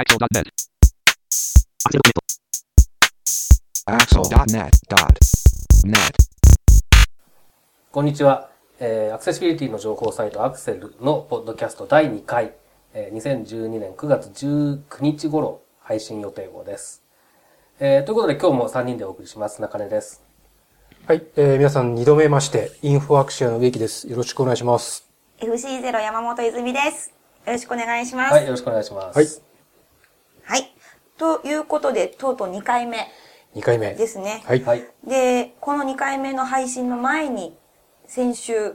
Axel.net. Axel.net.net. こんにちは、えーアクセシビリティの情報サイトアクセルのポッドキャスト第2回、えー2012年9月19日頃配信予定号です。えーということで今日も3人でお送りします。中根です。はい、えー皆さん二度目まして、インフォアクシアの植木です。よろしくお願いします。FC0 山本泉です。よろしくお願いします。はい、よろしくお願いします。はいはい。ということで、とうとう2回目2回目。ですね。はい。はい。で、この2回目の配信の前に、先週、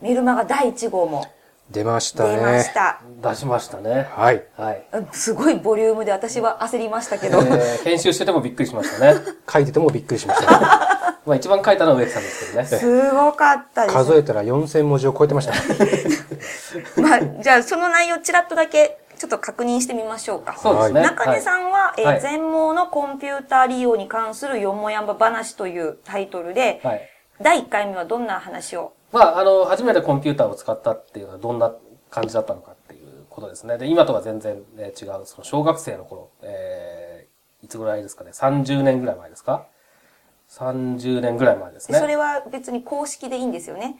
メルマガ第1号も出ましたね。出ました。出しましたね。はい。はい。うんすごいボリュームで私は焦りましたけど、えー編集しててもびっくりしましたね。書いててもびっくりしました。まあ一番書いたのは植木さんですけどね。すごかったです。数えたら4000文字を超えてました。まあ、じゃあその内容ちらっとだけちょっと確認してみましょうか。そうですね。中根さんは、えーはい全盲のコンピューター利用に関するよもやま話というタイトルで、はい。はい。第1回目はどんな話を？まあ、あの、初めてコンピューターを使ったっていうのはどんな感じだったのかっていうことですね。で、今とは全然、ね、違う、その小学生の頃、えー、いつぐらいですかね？30年ぐらい前ですか ?30 年ぐらい前ですね。それは別に公式でいいんですよね。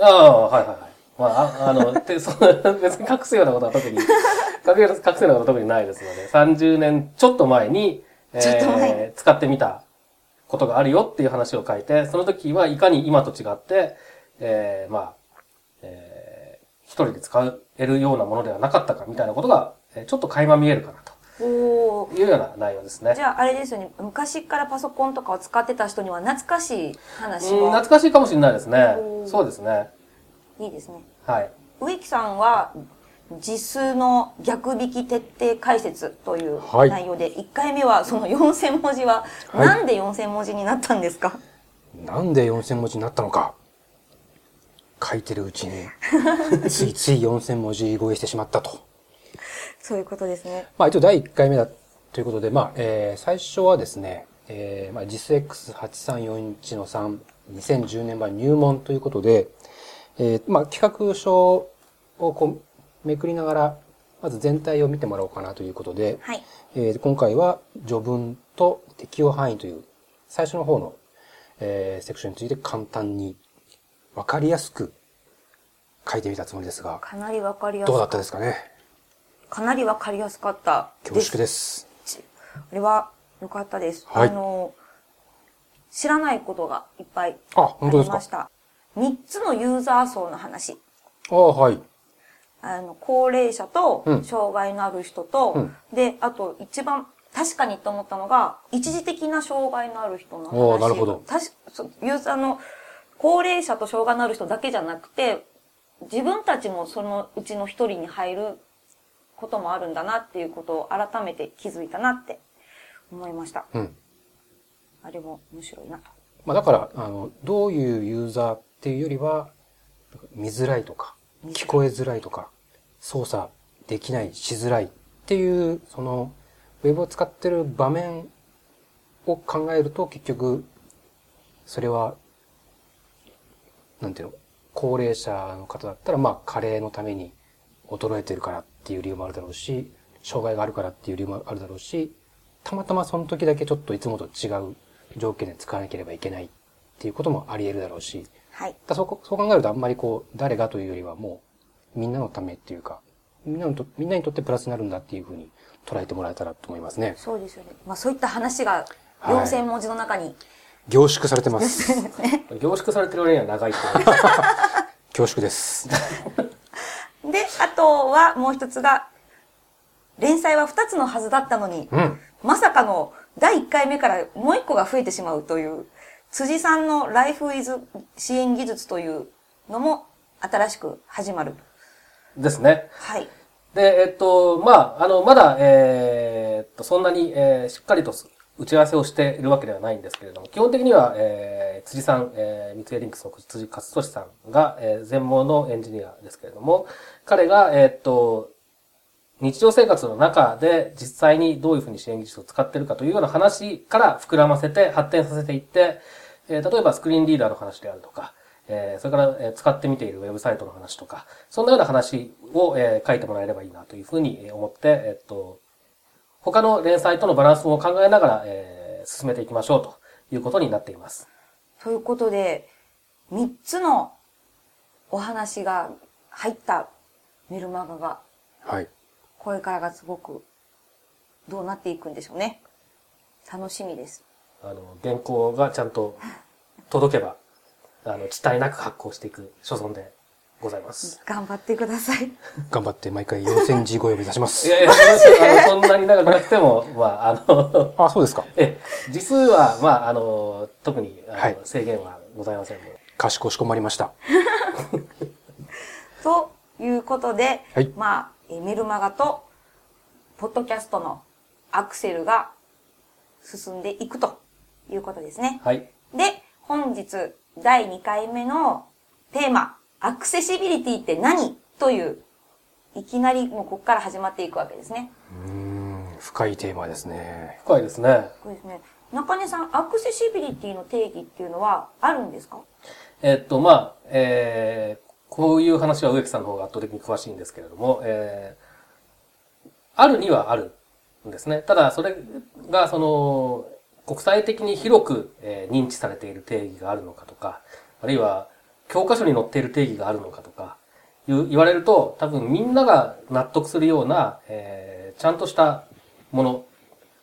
ああ、はいはいはい。まあ、ああの、て そ別に隠すようなことは特に、隠す隠すようなことは特にないですので、30年ちょっと前に、えー使ってみたことがあるよっていう話を書いて、その時はいかに今と違って、えー、まあ、えー、一人で使えるようなものではなかったかみたいなことが、えーちょっと垣間見えるかなおというような内容ですね。じゃああれですよね、昔からパソコンとかを使ってた人には懐かしい話うん、を。懐かしいかもしれないですねそうですね。いいですね。はい。植木さんは、字数の逆引き徹底解説というはい内容で、1回目はその4000文字は、はいなんで4000文字になったんですか？なんで4000文字になったのか。書いてるうちに、ついつい4000文字超えしてしまったと。そういうことですね。まあ一応第1回目だということで、まあ、えー最初はですね、えーまあ、JISX8341 の3、2010年版入門ということで、えーまあ企画書をこうめくりながら、まず全体を見てもらおうかなということで、はい。えー今回は序文と適用範囲という最初の方の、えーセクションについて簡単にわかりやすく書いてみたつもりですが、かなりわかりやすかったどうだったですかね？かなりわかりやすかった恐縮です。あれは良かったです。はいあの、知らないことがいっぱいあ、あ本当ですか？りました。3つのユーザー層の話。ああ、はい。あの、高齢者とうん、障害のある人と、うんで、あと一番確かにと思ったのが、一時的な障害のある人のおー話。なるほどユーザーの、高齢者と障害のある人だけじゃなくて、自分たちもそのうちの一人に入ることもあるんだなっていうことを改めて気づいたなって思いました。うん。あれも面白いなと。まあだから、あの、どういうユーザーっていうよりは、見づらいとか、聞こえづらいとか、操作できない、しづらいっていう、その、ウェブを使ってる場面を考えると、結局、それは、なんていうの、高齢者の方だったら、まあ、加齢のために衰えてるからっていう理由もあるだろうし、障害があるからっていう理由もあるだろうし、たまたまその時だけちょっといつもと違う条件で使わなければいけないっていうこともあり得るだろうし、はい。だそうこそう考えるとあんまりこう、誰がというよりはもう、みんなのためっていうか、みんなのと、みんなにとってプラスになるんだっていうふうに捉えてもらえたらと思いますね。そうですよね。まあそういった話がはい4000文字の中に、凝縮されてます。凝縮されてる割には長い恐 縮です。で、あとはもう一つが、連載は2つのはずだったのに、うん。まさかの第1回目からもう1個が増えてしまうという、辻さんのライフイズ支援技術というのも新しく始まる。ですね。はい。で、えっと、まあ、あの、まだ、えーっと、そんなに、えーしっかりと打ち合わせをしているわけではないんですけれども、基本的には、えー辻さん、えー、三井リンクスの辻勝利さんが、えー全盲のエンジニアですけれども、彼が、えーっと、日常生活の中で実際にどういうふうに支援技術を使っているかというような話から膨らませて発展させていって、えー例えばスクリーンリーダーの話であるとか、えーそれから、えー使ってみているウェブサイトの話とか、そんなような話を、えー書いてもらえればいいなというふうにえー思って、えっと、他の連載とのバランスも考えながら、えー進めていきましょうということになっています。ということで、3つのお話が入ったメルマガが、はい。これからがすごくどうなっていくんでしょうね。楽しみです。あの、原稿がちゃんと届けば、あの、遅滞なく発行していく所存でございます。頑張ってください。頑張って毎回4000字超えを目指しますい。やいや、あのそんなに長くなくても、まあ、あの、あ、そうですか。え、字数は、まあ、あの、特に、あのはい制限はございませんので。かしこしこまりました。ということで、はいまあ、えーメルマガと、ポッドキャストのアクセルが進んでいくということですね。はい。で、本日第2回目のテーマ、アクセシビリティって何という、いきなりもうここから始まっていくわけですね。うーん、深いテーマですね。深いですね。そうですね。中根さん、アクセシビリティの定義っていうのはあるんですか？えっと、まあ、えー、こういう話は植木さんの方が圧倒的に詳しいんですけれども、えー、あるにはあるんですね。ただ、それが、その、国際的に広く、え認知されている定義があるのかとか、あるいは、教科書に載っている定義があるのかとか、言われると、多分みんなが納得するような、えーちゃんとしたもの、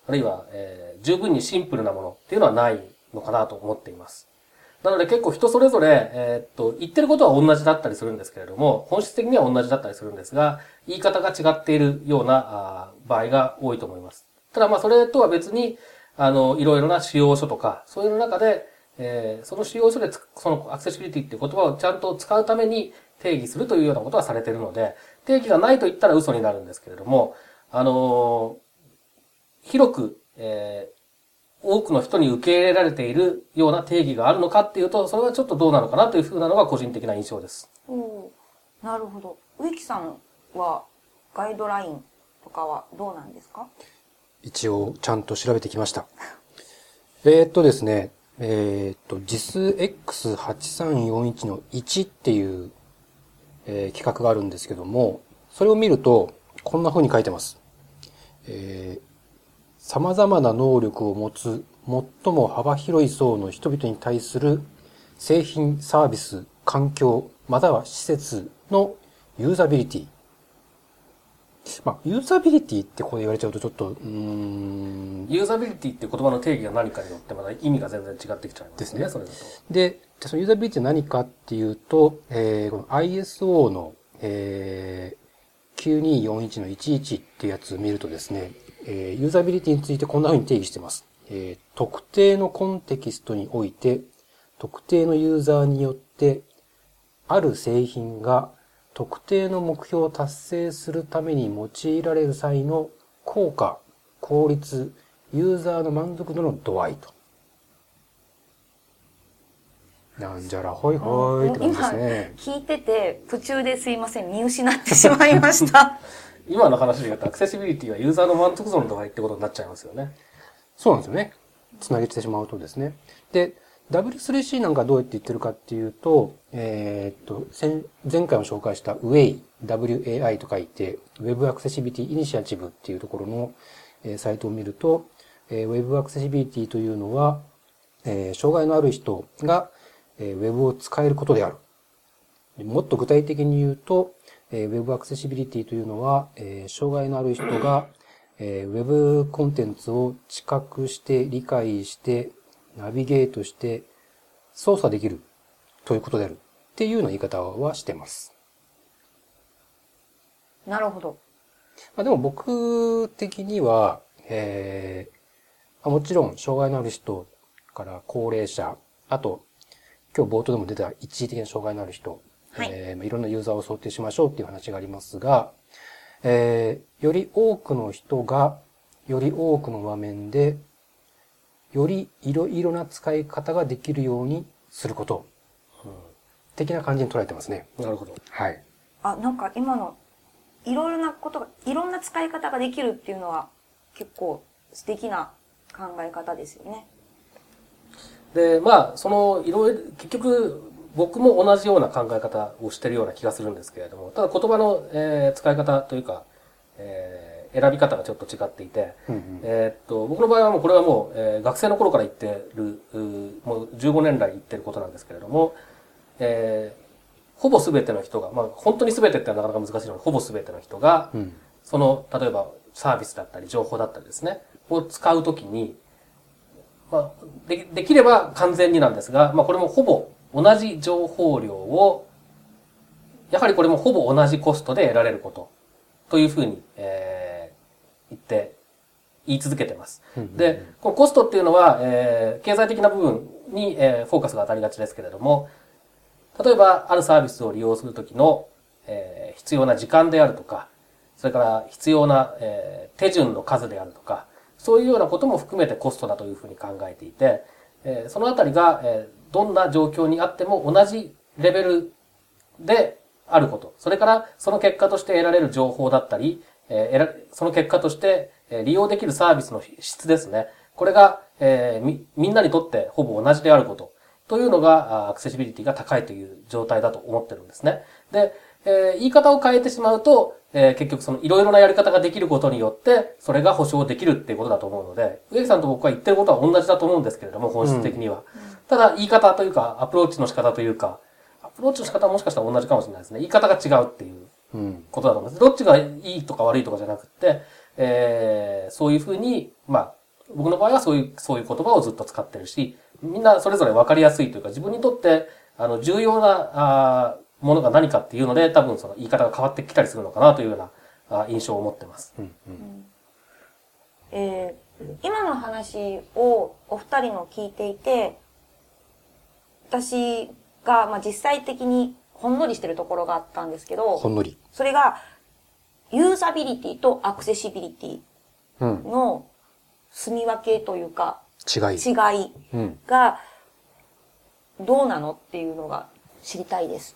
あるいは、えー十分にシンプルなものっていうのはないのかなと思っています。なので結構人それぞれ、えーっと、言ってることは同じだったりするんですけれども、本質的には同じだったりするんですが、言い方が違っているようなあ場合が多いと思います。ただまあそれとは別に、あの、いろいろな使用書とか、そういうの中で、えーその使用書でつそのアクセシビリティっていう言葉をちゃんと使うために定義するというようなことはされているので、定義がないと言ったら嘘になるんですけれども、あのー広く、え多くの人に受け入れられているような定義があるのかっていうと、それはちょっとどうなのかなというふうなのが個人的な印象です。おーなるほど。植木さんはガイドラインとかはどうなんですか？一応、ちゃんと調べてきました。えーっとですね、えーっと、実 X8341 の1っていう、えー企画があるんですけども、それを見ると、こんな風に書いてます。えー様々な能力を持つ最も幅広い層の人々に対する製品、サービス、環境、または施設のユーザビリティ。まあ、ユーザビリティってここで言われちゃうとちょっと、うーん、ユーザビリティって言葉の定義が何かによってまだ意味が全然違ってきちゃいますね、ですねそれ。で、でそのユーザビリティは何かっていうと、えーこの ISO の、えー、9241の11っていうやつを見るとですね、えーユーザビリティについてこんな風に定義してます。えー特定のコンテキストにおいて、特定のユーザーによって、ある製品が特定の目標を達成するために用いられる際の効果、効率、ユーザーの満足度の度合いと。なんじゃらほいほいって感じですね。聞いてて途中ですいません見失ってしまいました。今の話で言うとアクセシビリティはユーザーの満足度の度合いってことになっちゃいますよね。そうなんですよね。つなげてしまうとですね。で、W3C なんかどうやって言ってるかっていうと、えーっと、前回も紹介した WAI、WAI と書いて、Web Accessibility Initiative っていうところの、えーサイトを見ると、えー Web Accessibility というのは、えー障害のある人が、えー Web を使えることである。もっと具体的に言うと、えー Web Accessibility というのは、えー障害のある人が、えー Web コンテンツを知覚して、理解して、ナビゲートして、操作できるということであるっていうような言い方はしてます。なるほど。まあ、でも僕的には、えーまあもちろん障害のある人から高齢者、あと、今日冒頭でも出た一時的な障害のある人、はいえーまあいろんなユーザーを想定しましょうっていう話がありますが、えーより多くの人が、より多くの場面で、よりいろいろな使い方ができるようにすること、的な感じに捉えてますね。なるほど。はい。あ、なんか今のいろいろなことが、いろんな使い方ができるっていうのは結構素敵な考え方ですよね。で、まあ、その、いろいろ、結局、僕も同じような考え方をしてるような気がするんですけれども、ただ言葉の、えー使い方というか、えー選び方がちょっと違っていて、うんうん。えーっと、僕の場合はもうこれはもう、えー学生の頃から言ってる、もう15年来言ってることなんですけれども、えーほぼ全ての人が、まあ本当に全てってなかなか難しいので、ほぼ全ての人が、うん。その、例えばサービスだったり情報だったりですね、を使うときに、まあ、でできれば完全になんですが、まあこれもほぼ同じ情報量を、やはりこれもほぼ同じコストで得られること、というふうに、えー言って、言い続けてます。で、このコストっていうのは、えー経済的な部分に、えーフォーカスが当たりがちですけれども、例えば、あるサービスを利用するときの、えー必要な時間であるとか、それから必要な、えー手順の数であるとか、そういうようなことも含めてコストだというふうに考えていて、えーそのあたりが、えーどんな状況にあっても同じレベルであること。それから、その結果として得られる情報だったり、えその結果として、利用できるサービスの質ですね。これが、えみ、みんなにとってほぼ同じであること。というのが、アクセシビリティが高いという状態だと思ってるんですね。で、え言い方を変えてしまうと、え結局そのいろいろなやり方ができることによって、それが保証できるっていうことだと思うので、植木さんと僕は言ってることは同じだと思うんですけれども、本質的には。ただ、言い方というか、アプローチの仕方というか、アプローチの仕方はもしかしたら同じかもしれないですね。言い方が違うっていううんことだと思います。どっちがいいとか悪いとかじゃなくって、えーそういうふうに、まあ、僕の場合はそういう、そういう言葉をずっと使ってるし、みんなそれぞれ分かりやすいというか、自分にとって、あの、重要な、あーものが何かっていうので、多分その言い方が変わってきたりするのかなというようなあ印象を持ってます。うんうんえー今の話をお二人の聞いていて、私が、まあ、実際的にほんのりしてるところがあったんですけどほ、んのり。それが、ユーザビリティとアクセシビリティうん。の住み分けというか、違い。違いうん。がどうなのっていうのが知りたいです。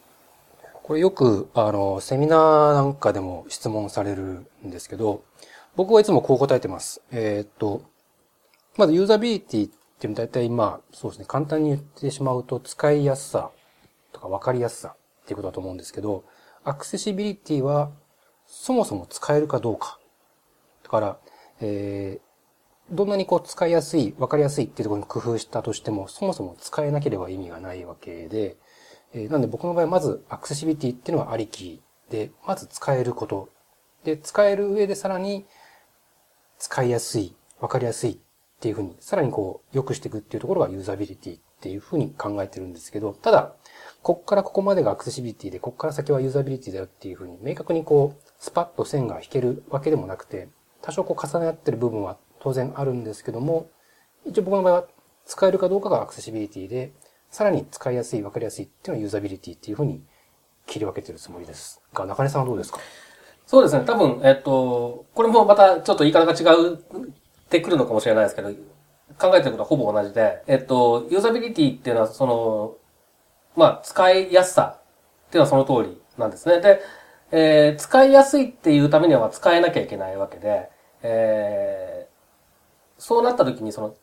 これよく、あの、セミナーなんかでも質問されるんですけど、僕はいつもこう答えてます。えーっと、まずユーザビリティっていうのは大体まあ、そうですね、簡単に言ってしまうと使いやすさとか分かりやすさっていうことだと思うんですけど、アクセシビリティはそもそも使えるかどうか。だから、えー、どんなにこう使いやすい、分かりやすいっていうところに工夫したとしても、そもそも使えなければ意味がないわけで、えーなんで僕の場合まずアクセシビリティっていうのはありきで、まず使えること。で、使える上でさらに使いやすい、わかりやすいっていうふうに、さらにこう良くしていくっていうところがユーザビリティっていうふうに考えてるんですけど、ただ、こっからここまでがアクセシビリティで、こっから先はユーザビリティだよっていうふうに、明確にこう、スパッと線が引けるわけでもなくて、多少こう重ね合ってる部分は当然あるんですけども、一応僕の場合は使えるかどうかがアクセシビリティで、さらに使いやすい、わかりやすいっていうのはユーザビリティっていうふうに切り分けてるつもりです。が、中根さんはどうですか？そうですね。多分、えっと、これもまたちょっと言い方が違うてくるのかもしれないですけど、考えてることはほぼ同じで、えっと、ユーザビリティっていうのは、その、まあ、使いやすさっていうのはその通りなんですね。で、えー使いやすいっていうためには使えなきゃいけないわけで、えーそうなった時にその、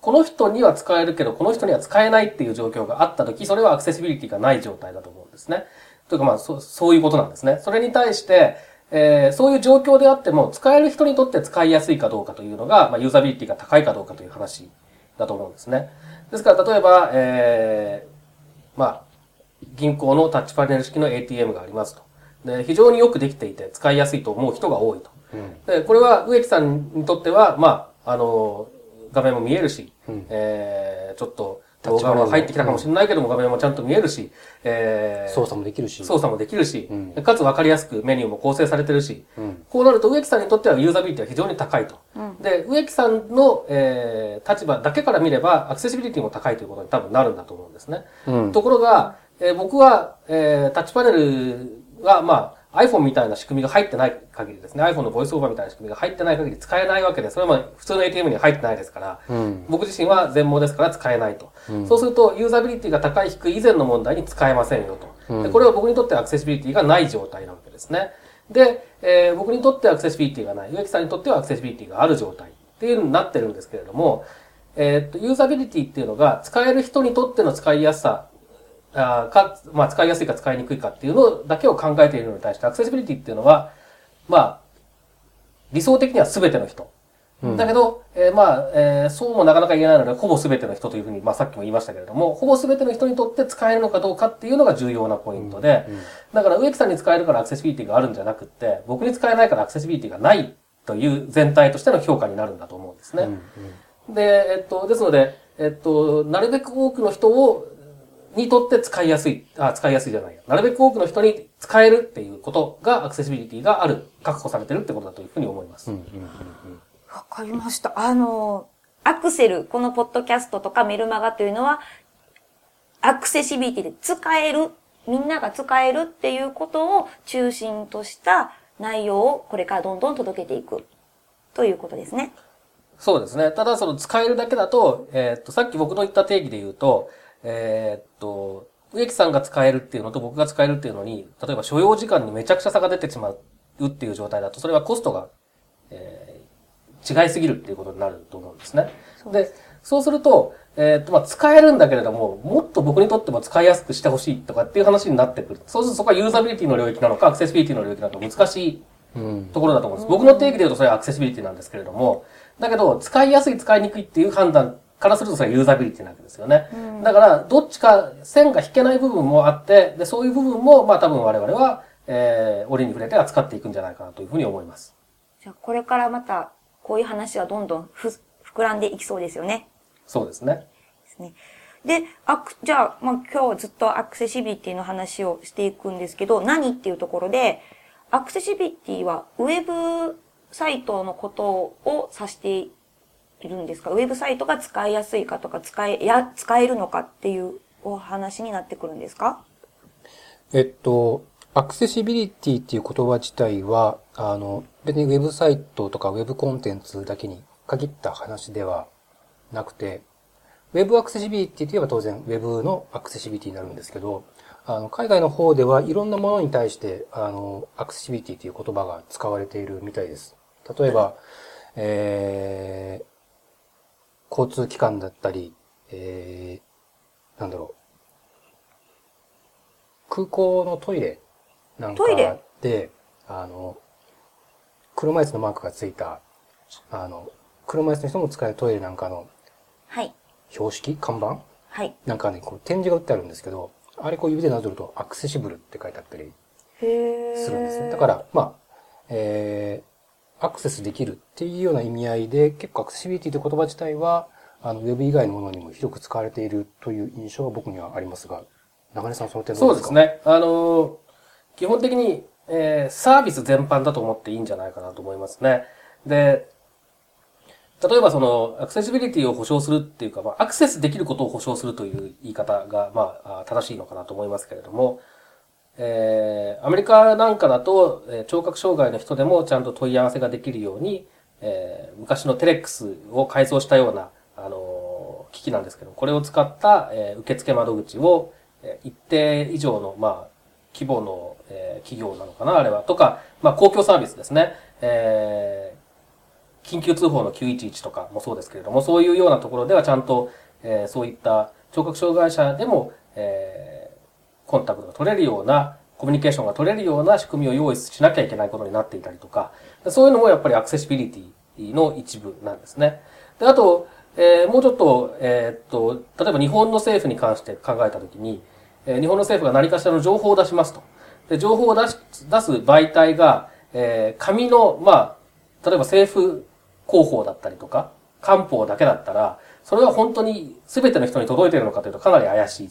この人には使えるけど、この人には使えないっていう状況があった時、それはアクセシビリティがない状態だと思うんですね。というかまあ、そそういうことなんですね。それに対して、えーそういう状況であっても、使える人にとって使いやすいかどうかというのが、まあ、ユーザビリティが高いかどうかという話だと思うんですね。ですから、例えば、えーまあ、銀行のタッチパネル式の ATM がありますと。で、非常によくできていて、使いやすいと思う人が多いと。で、これは植木さんにとっては、まあ、あの、画面も見えるし、うんえーちょっと動画も入ってきたかもしれないけども、画面もちゃんと見えるし、えー操作もできるし。操作もできるし、うんかつ分かりやすくメニューも構成されてるし、うん。こうなると植木さんにとってはユーザビリティは非常に高いと。うんで、植木さんの、えー立場だけから見れば、アクセシビリティも高いということに多分なるんだと思うんですね。うん。ところが、えー僕は、えータッチパネルは、まあ、iPhone みたいな仕組みが入ってない限りですね、iPhone のボイスオーバーみたいな仕組みが入ってない限り使えないわけで、それはまあ普通の ATM には入ってないですから、うん。僕自身は全盲ですから使えないと。うんそうすると、ユーザビリティが高い低い以前の問題に使えませんよと。うんでこれは僕にとってアクセシビリティがない状態なわけですね。で、えー僕にとってアクセシビリティがない、植木さんにとってはアクセシビリティがある状態っていうのになってるんですけれども、えーっと、ユーザビリティっていうのが使える人にとっての使いやすさあーか、まあ、使いやすいか使いにくいかっていうのだけを考えているのに対して、アクセシビリティっていうのは、まあ、理想的には全ての人。だけど、えーまあ、えーそうもなかなか言えないので、ほぼ全ての人というふうに、まあさっきも言いましたけれども、ほぼ全ての人にとって使えるのかどうかっていうのが重要なポイントで、だから植木さんに使えるからアクセシビリティがあるんじゃなくって、僕に使えないからアクセシビリティがないという全体としての評価になるんだと思うんですね。で、えっと、ですので、えっと、なるべく多くの人を、にとって使いやすい、あ、使いやすいじゃないや。なるべく多くの人に使えるっていうことが、アクセシビリティがある、確保されてるってことだというふうに思います。わかりました。あの、アクセル、このポッドキャストとかメルマガというのは、アクセシビリティで使える、みんなが使えるっていうことを中心とした内容をこれからどんどん届けていくということですね。そうですね。ただ、その使えるだけだと、えーっと、さっき僕の言った定義で言うと、えーっと、植木さんが使えるっていうのと僕が使えるっていうのに、例えば所要時間にめちゃくちゃ差が出てしまうっていう状態だと、それはコストが、えー違いすぎるっていうことになると思うんですね。で、そうすると、えーっと、まあ、使えるんだけれども、もっと僕にとっても使いやすくしてほしいとかっていう話になってくる。そうするとそこはユーザビリティの領域なのか、アクセシビリティの領域なのか難しいうん。ところだと思うんです。僕の定義で言うとそれはアクセシビリティなんですけれども、だけど、使いやすい、使いにくいっていう判断からするとそれはユーザビリティなわけですよね。だから、どっちか線が引けない部分もあって、で、そういう部分も、まあ多分我々は、えー、折に触れて扱っていくんじゃないかなというふうに思います。じゃあこれからまたこういう話はどんどんふ膨らんでいきそうですよね。そうですね。ですね。で、アク、じゃあ、まあ、今日ずっとアクセシビリティの話をしていくんですけど、何っていうところで、アクセシビリティはウェブサイトのことを指しているんですか？ウェブサイトが使いやすいかとか、使え、や、使えるのかっていうお話になってくるんですか？えっと、アクセシビリティっていう言葉自体は、あの、別にウェブサイトとかウェブコンテンツだけに限った話ではなくて、ウェブアクセシビリティといえば当然ウェブのアクセシビリティになるんですけど、あの、海外の方ではいろんなものに対して、あの、アクセシビリティという言葉が使われているみたいです。例えば、えー、交通機関だったり、えー、なんだろう、空港のトイレなんかで、あの、車椅子のマークがついた、あの、車椅子の人も使えるトイレなんかのはい。標識？看板？はい。なんかね、こう展示が売ってあるんですけど、あれこう指でなぞるとアクセシブルって書いてあったりするんですね。だから、まあ、えー、アクセスできるっていうような意味合いで、結構アクセシビリティという言葉自体は、あの、ウェブ以外のものにも広く使われているという印象は僕にはありますが、中根さんその点どううでかそうですね。あの基本的に、えーサービス全般だと思っていいんじゃないかなと思いますね。で、例えばその、アクセシビリティを保証するっていうか、まあ、アクセスできることを保証するという言い方が、ま、あ正しいのかなと思いますけれども、えーアメリカなんかだと、えー聴覚障害の人でもちゃんと問い合わせができるように、えー昔のテレックスを改造したような、あのー機器なんですけど、これを使った、えー受付窓口を、えー一定以上の、まあ、規模の、えー企業なのかな、あれは。とか、まあ、公共サービスですね。えー緊急通報の911とかもそうですけれども、そういうようなところではちゃんと、えーそういった聴覚障害者でも、えーコンタクトが取れるような、コミュニケーションが取れるような仕組みを用意しなきゃいけないことになっていたりとか、そういうのもやっぱりアクセシビリティの一部なんですね。で、あと、えーもうちょっと、えーっと、例えば日本の政府に関して考えたときに、えー日本の政府が何かしらの情報を出しますと。で、情報を出し、出す媒体が、えー紙の、まあ、例えば政府広報だったりとか、官報だけだったら、それは本当に全ての人に届いているのかというとかなり怪しい。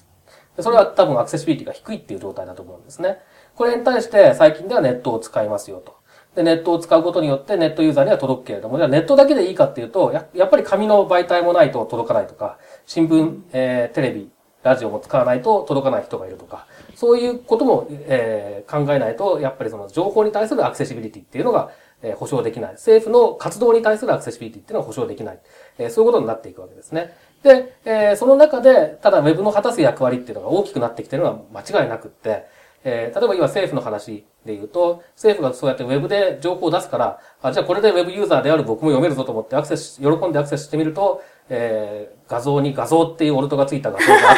それは多分アクセシビリティが低いっていう状態だと思うんですね。これに対して最近ではネットを使いますよと。で、ネットを使うことによってネットユーザーには届くけれども、じゃあネットだけでいいかっていうと、ややっぱり紙の媒体もないと届かないとか、新聞、えーテレビ、ラジオも使わないと届かない人がいるとか、そういうことも、えー考えないと、やっぱりその情報に対するアクセシビリティっていうのが、えー保証できない。政府の活動に対するアクセシビリティっていうのは保証できない。えーそういうことになっていくわけですね。で、えーその中で、ただ Web の果たす役割っていうのが大きくなってきてるのは間違いなくって、えー例えば今政府の話で言うと、政府がそうやって Web で情報を出すから、あじゃあこれで Web ユーザーである僕も読めるぞと思ってアクセス、喜んでアクセスしてみると、えー画像に画像っていうオルトがついた画像があっ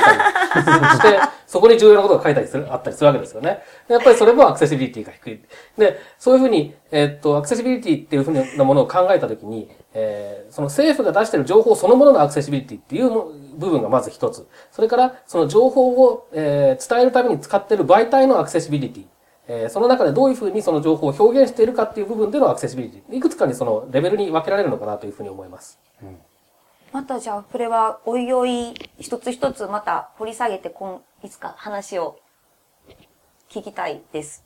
たり して、そこに重要なことが書いたりする、あったりするわけですよね。でやっぱりそれもアクセシビリティが低い。で、そういうふうに、えーっと、アクセシビリティっていうふうなものを考えたときに、えーその政府が出している情報そのもののアクセシビリティっていうも部分がまず一つ。それから、その情報を、えー伝えるために使っている媒体のアクセシビリティ。えーその中でどういうふうにその情報を表現しているかっていう部分でのアクセシビリティ。いくつかにそのレベルに分けられるのかなというふうに思います。またじゃあ、これは、おいおい、一つ一つまた掘り下げて、今、いつか話を聞きたいです。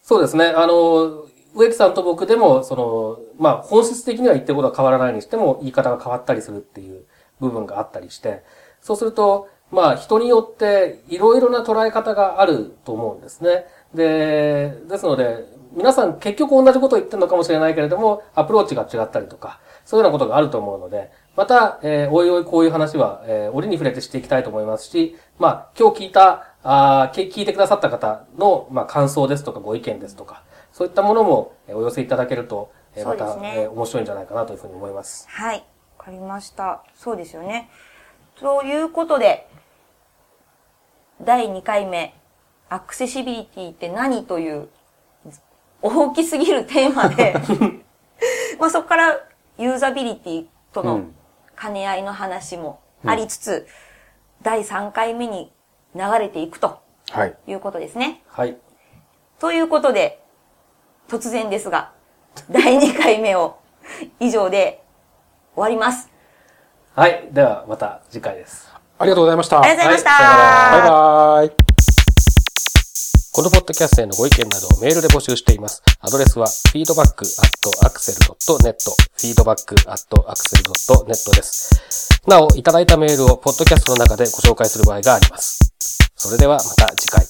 そうですね。あの、植木さんと僕でも、その、まあ、本質的には言ってることは変わらないにしても、言い方が変わったりするっていう部分があったりして、そうすると、まあ、人によっていろいろな捉え方があると思うんですね。で、ですので、皆さん結局同じことを言ってるのかもしれないけれども、アプローチが違ったりとか、そういうようなことがあると思うので、また、えーおいおいこういう話は、えー折に触れてしていきたいと思いますし、まあ、今日聞いた、あー聞聞いてくださった方の、まあ、感想ですとかご意見ですとか、そういったものもえーお寄せいただけると、えーまた、ねえー面白いんじゃないかなというふうに思います。はい。わかりました。そうですよね。ということで、第2回目、アクセシビリティって何という、大きすぎるテーマで、まあそこからユーザビリティとのうん兼ね合いの話もありつつ、第3回目に流れていくとはい。いうことですね。はい。ということで、突然ですが、第2回目を以上で終わります。はい。では、また次回です。ありがとうございました。ありがとうございました。はいバイバイ。このポッドキャストへのご意見などをメールで募集しています。アドレスは feedback.axel.net feedback.axel.net です。なお、いただいたメールをポッドキャストの中でご紹介する場合があります。それではまた次回。